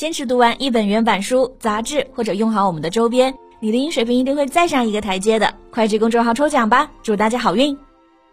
坚持读完一本原版书、杂志，或者用好我们的周边，你的英语水平一定会再上一个台阶的。快去公众号抽奖吧，祝大家好运！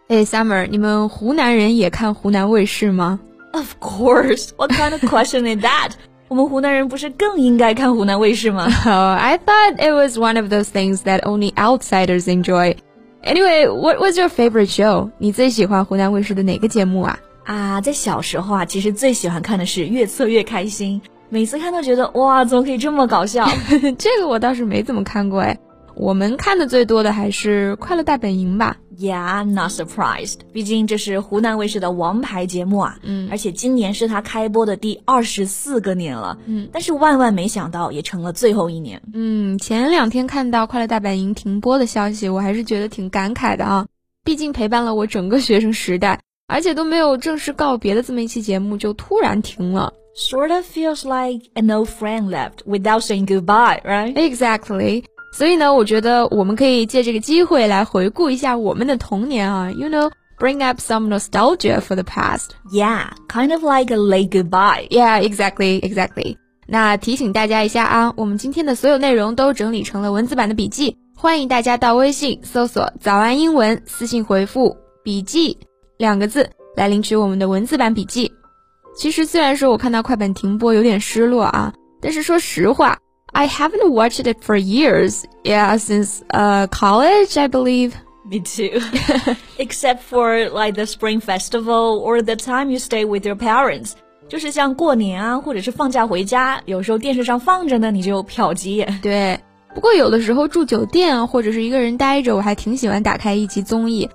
哎，Summer，你们湖南人也看湖南卫视吗？Of course. What kind of question is that? 我们湖南人不是更应该看湖南卫视吗？Oh, I thought it was one of those things that only outsiders enjoy. Anyway, what was your favorite show? 你最喜欢湖南卫视的哪个节目啊？啊，在小时候啊，其实最喜欢看的是《越策越开心》。每次看都觉得哇，怎么可以这么搞笑？这个我倒是没怎么看过哎。我们看的最多的还是《快乐大本营》吧。Yeah, not surprised。毕竟这是湖南卫视的王牌节目啊。嗯。而且今年是它开播的第二十四个年了。嗯。但是万万没想到，也成了最后一年。嗯。前两天看到《快乐大本营》停播的消息，我还是觉得挺感慨的啊。毕竟陪伴了我整个学生时代，而且都没有正式告别的这么一期节目，就突然停了。sort of feels like an old friend left without saying goodbye, right? Exactly. 所以呢，我觉得我们可以借这个机会来回顾一下我们的童年啊，you know。Bring up some nostalgia for the past. Yeah, kind of like a late goodbye. Yeah, exactly, exactly. 那提醒大家一下啊，我们今天的所有内容都整理成了文字版的笔记，欢迎大家到微信搜索“早安英文”，私信回复“笔记”两个字来领取我们的文字版笔记。其实虽然说我看到快本停播有点失落啊，但是说实话，I haven't watched it for years. Yeah, since uh college, I believe. Me too. Except for like the Spring Festival or the time you stay with your parents. 就是像过年啊，或者是放假回家，有时候电视上放着呢，你就瞟几眼。对，不过有的时候住酒店或者是一个人待着，我还挺喜欢打开一集综艺。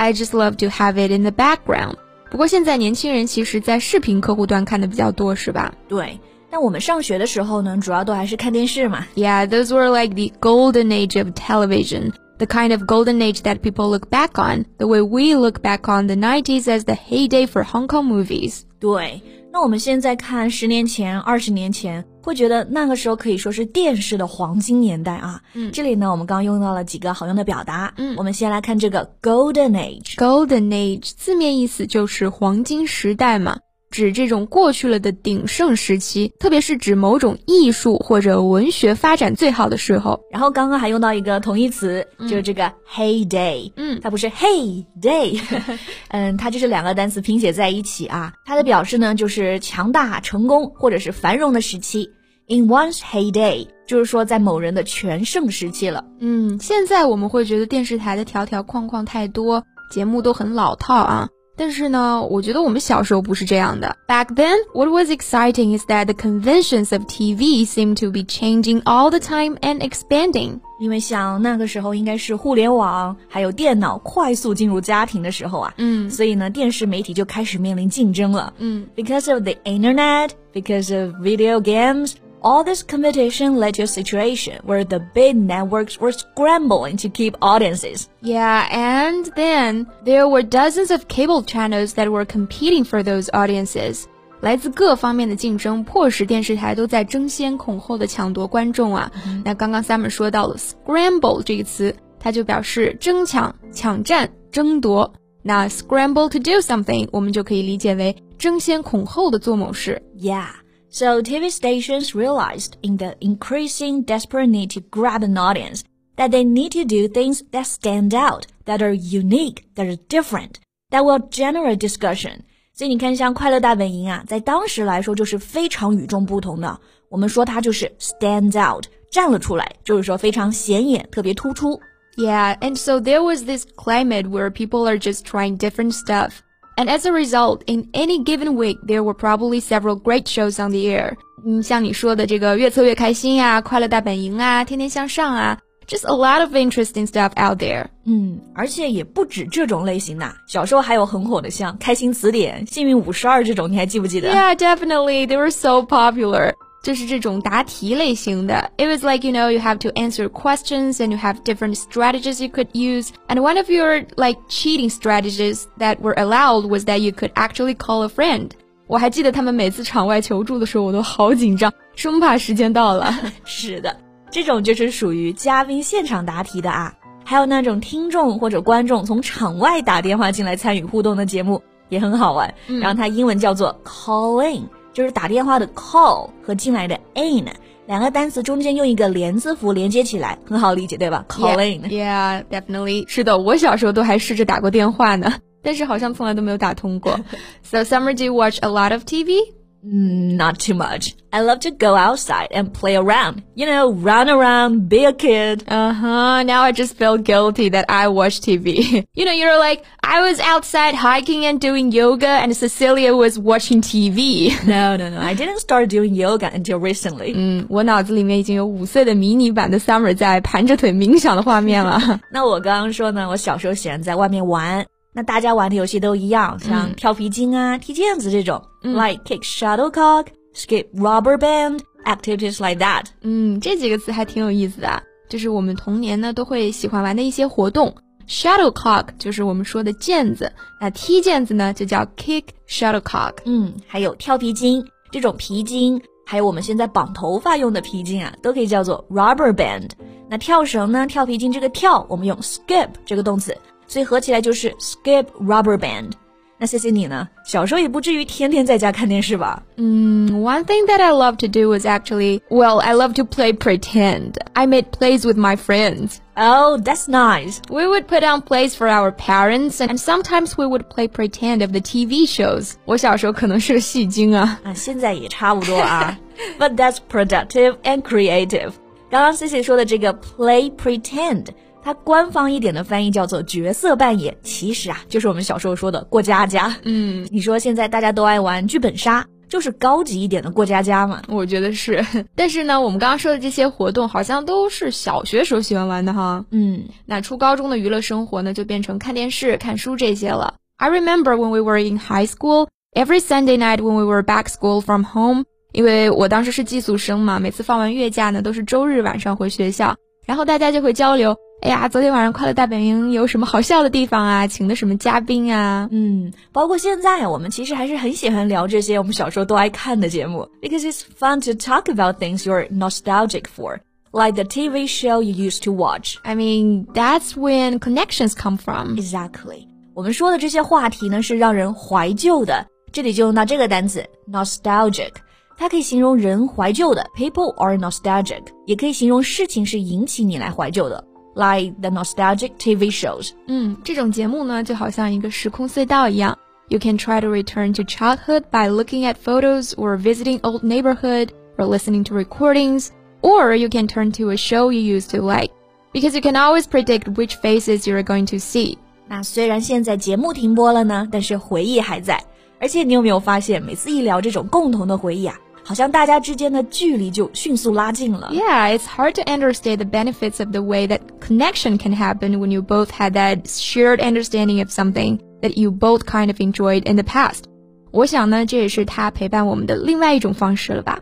I just love to have it in the background. 不过现在年轻人其实，在视频客户端看的比较多，是吧？对。但我们上学的时候呢，主要都还是看电视嘛。Yeah, those were like the golden age of television, the kind of golden age that people look back on, the way we look back on the 90s as the heyday for Hong Kong movies. 对。那我们现在看十年前、二十年前， 会觉得那个时候可以说是电视的黄金年代啊。嗯，这里呢，我们刚刚用到了几个好用的表达。嗯，我们先来看这个 golden age。golden age 字面意思就是黄金时代嘛。指这种过去了的鼎盛时期，特别是指某种艺术或者文学发展最好的时候。然后刚刚还用到一个同义词，就是这个 heyday。嗯，它不是 hey day，嗯，它就是两个单词拼写在一起啊。它的表示呢，就是强大、成功或者是繁荣的时期。In one's heyday，就是说在某人的全盛时期了。嗯，现在我们会觉得电视台的条条框框太多，节目都很老套啊。但是呢，我觉得我们小时候不是这样的。Back then, what was exciting is that the conventions of TV seemed to be changing all the time and expanding. 因为像那个时候应该是互联网还有电脑快速进入家庭的时候啊，嗯，所以呢，电视媒体就开始面临竞争了，嗯，because of the internet, because of video games. All this competition led to a situation where the big networks were scrambling to keep audiences. Yeah, and then there were dozens of cable channels that were competing for those audiences. 来自各方面的竞争，迫使电视台都在争先恐后的抢夺观众啊。嗯、那刚刚 Summer 说到了 “scramble” 这个词，它就表示争抢、抢占、争夺。那 scramble to do something，我们就可以理解为争先恐后的做某事。Yeah. So TV stations realized in the increasing desperate need to grab an audience that they need to do things that stand out, that are unique, that are different, that will generate discussion. 所以你看，像《快乐大本营》啊，在当时来说就是非常与众不同的。我们说它就是 stand out，站了出来，就是说非常显眼，特别突出。Yeah, and so there was this climate where people are just trying different stuff. And as a result, in any given week, there were probably several great shows on the air. 嗯，像你说的这个越策越开心啊，快乐大本营啊，天天向上啊，just a lot of interesting stuff out there. 嗯，而且也不止这种类型的，小时候还有很火的像开心词典、幸运五十二这种，你还记不记得？Yeah, definitely, they were so popular. 就是这种答题类型的。It was like you know you have to answer questions and you have different strategies you could use. And one of your like cheating strategies that were allowed was that you could actually call a friend. 我还记得他们每次场外求助的时候，我都好紧张，生怕时间到了。是的，这种就是属于嘉宾现场答题的啊。还有那种听众或者观众从场外打电话进来参与互动的节目，也很好玩。然后它英文叫做 call in。就是打电话的 call 和进来的 in 两个单词中间用一个连字符连接起来，很好理解，对吧？Call in。Yeah, definitely. 是的，我小时候都还试着打过电话呢，但是好像从来都没有打通过。So, Summer, do you watch a lot of TV? Mm, not too much. I love to go outside and play around. You know, run around, be a kid. Uh huh. Now I just feel guilty that I watch TV. you know, you're like, I was outside hiking and doing yoga and Cecilia was watching TV. no, no, no. I didn't start doing yoga until recently. 嗯，我脑子里面已经有五岁的迷你版的 Summer 在盘着腿冥想的画面了。那我刚刚说呢，我小时候喜欢在外面玩。 那大家玩的游戏都一样，像跳皮筋啊、踢毽子这种，like kick shuttlecock, skip rubber band, activities like that。嗯，这几个词还挺有意思的，就是我们童年呢都会喜欢玩的一些活动。shuttlecock 就是我们说的毽子，那踢毽子呢就叫 kick shuttlecock。嗯，还有跳皮筋这种皮筋，还有我们现在绑头发用的皮筋啊，都可以叫做 rubber band。那跳绳呢，跳皮筋这个跳，我们用 skip 这个动词。所以合起来就是 skip rubber band。那 C C 你呢？小时候也不至于天天在家看电视吧？嗯，One thing that I love to do was actually, well, I love to play pretend. I made plays with my friends. Oh, that's nice. We would put on plays for our parents, and sometimes we would play pretend of the TV shows. 我小时候可能是个戏精啊。啊，现在也差不多啊。But that's productive and creative. 刚刚 C C 说的这个 play pretend。 它官方一点的翻译叫做角色扮演，其实啊，就是我们小时候说的过家家。嗯，你说现在大家都爱玩剧本杀，就是高级一点的过家家嘛？我觉得是。但是呢，我们刚刚说的这些活动，好像都是小学时候喜欢玩的哈。嗯，那初高中的娱乐生活呢，就变成看电视、看书这些了。I remember when we were in high school, every Sunday night when we were back school from home，因为我当时是寄宿生嘛，每次放完月假呢，都是周日晚上回学校，然后大家就会交流。哎呀，昨天晚上快乐大本营有什么好笑的地方啊？请的什么嘉宾啊？嗯，包括现在我们其实还是很喜欢聊这些我们小时候都爱看的节目，because it's fun to talk about things you're nostalgic for. Like the TV show you used to watch. I mean, that's when connections come from. Exactly. 我们说的这些话题呢，是让人怀旧的。这里就用到这个单词 nostalgic，它可以形容人怀旧的，people are nostalgic，也可以形容事情是引起你来怀旧的。like the nostalgic TV shows. 嗯，这种节目呢，就好像一个时空隧道一样。You can try to return to childhood by looking at photos or visiting old neighborhood or listening to recordings, or you can turn to a show you used to like, because you can always predict which faces you're going to see. 那虽然现在节目停播了呢，但是回忆还在。而且你有没有发现，每次一聊这种共同的回忆啊， 好像大家之间的距离就迅速拉近了。Yeah, it's hard to understand the benefits of the way that connection can happen when you both had that shared understanding of something that you both kind of enjoyed in the past. 我想呢，这也是他陪伴我们的另外一种方式了吧。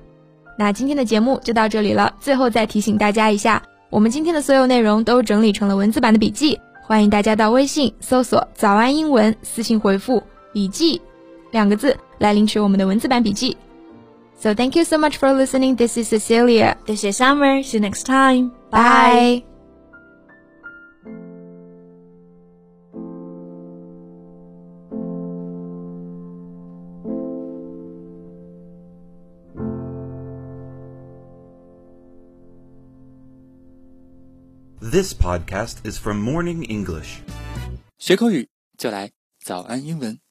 那今天的节目就到这里了。最后再提醒大家一下，我们今天的所有内容都整理成了文字版的笔记，欢迎大家到微信搜索“早安英文”，私信回复“笔记”两个字来领取我们的文字版笔记。so thank you so much for listening. This is Cecilia. This is Summer. See you next time. Bye. Bye. This podcast is from Morning English. 学口语就来早安英文。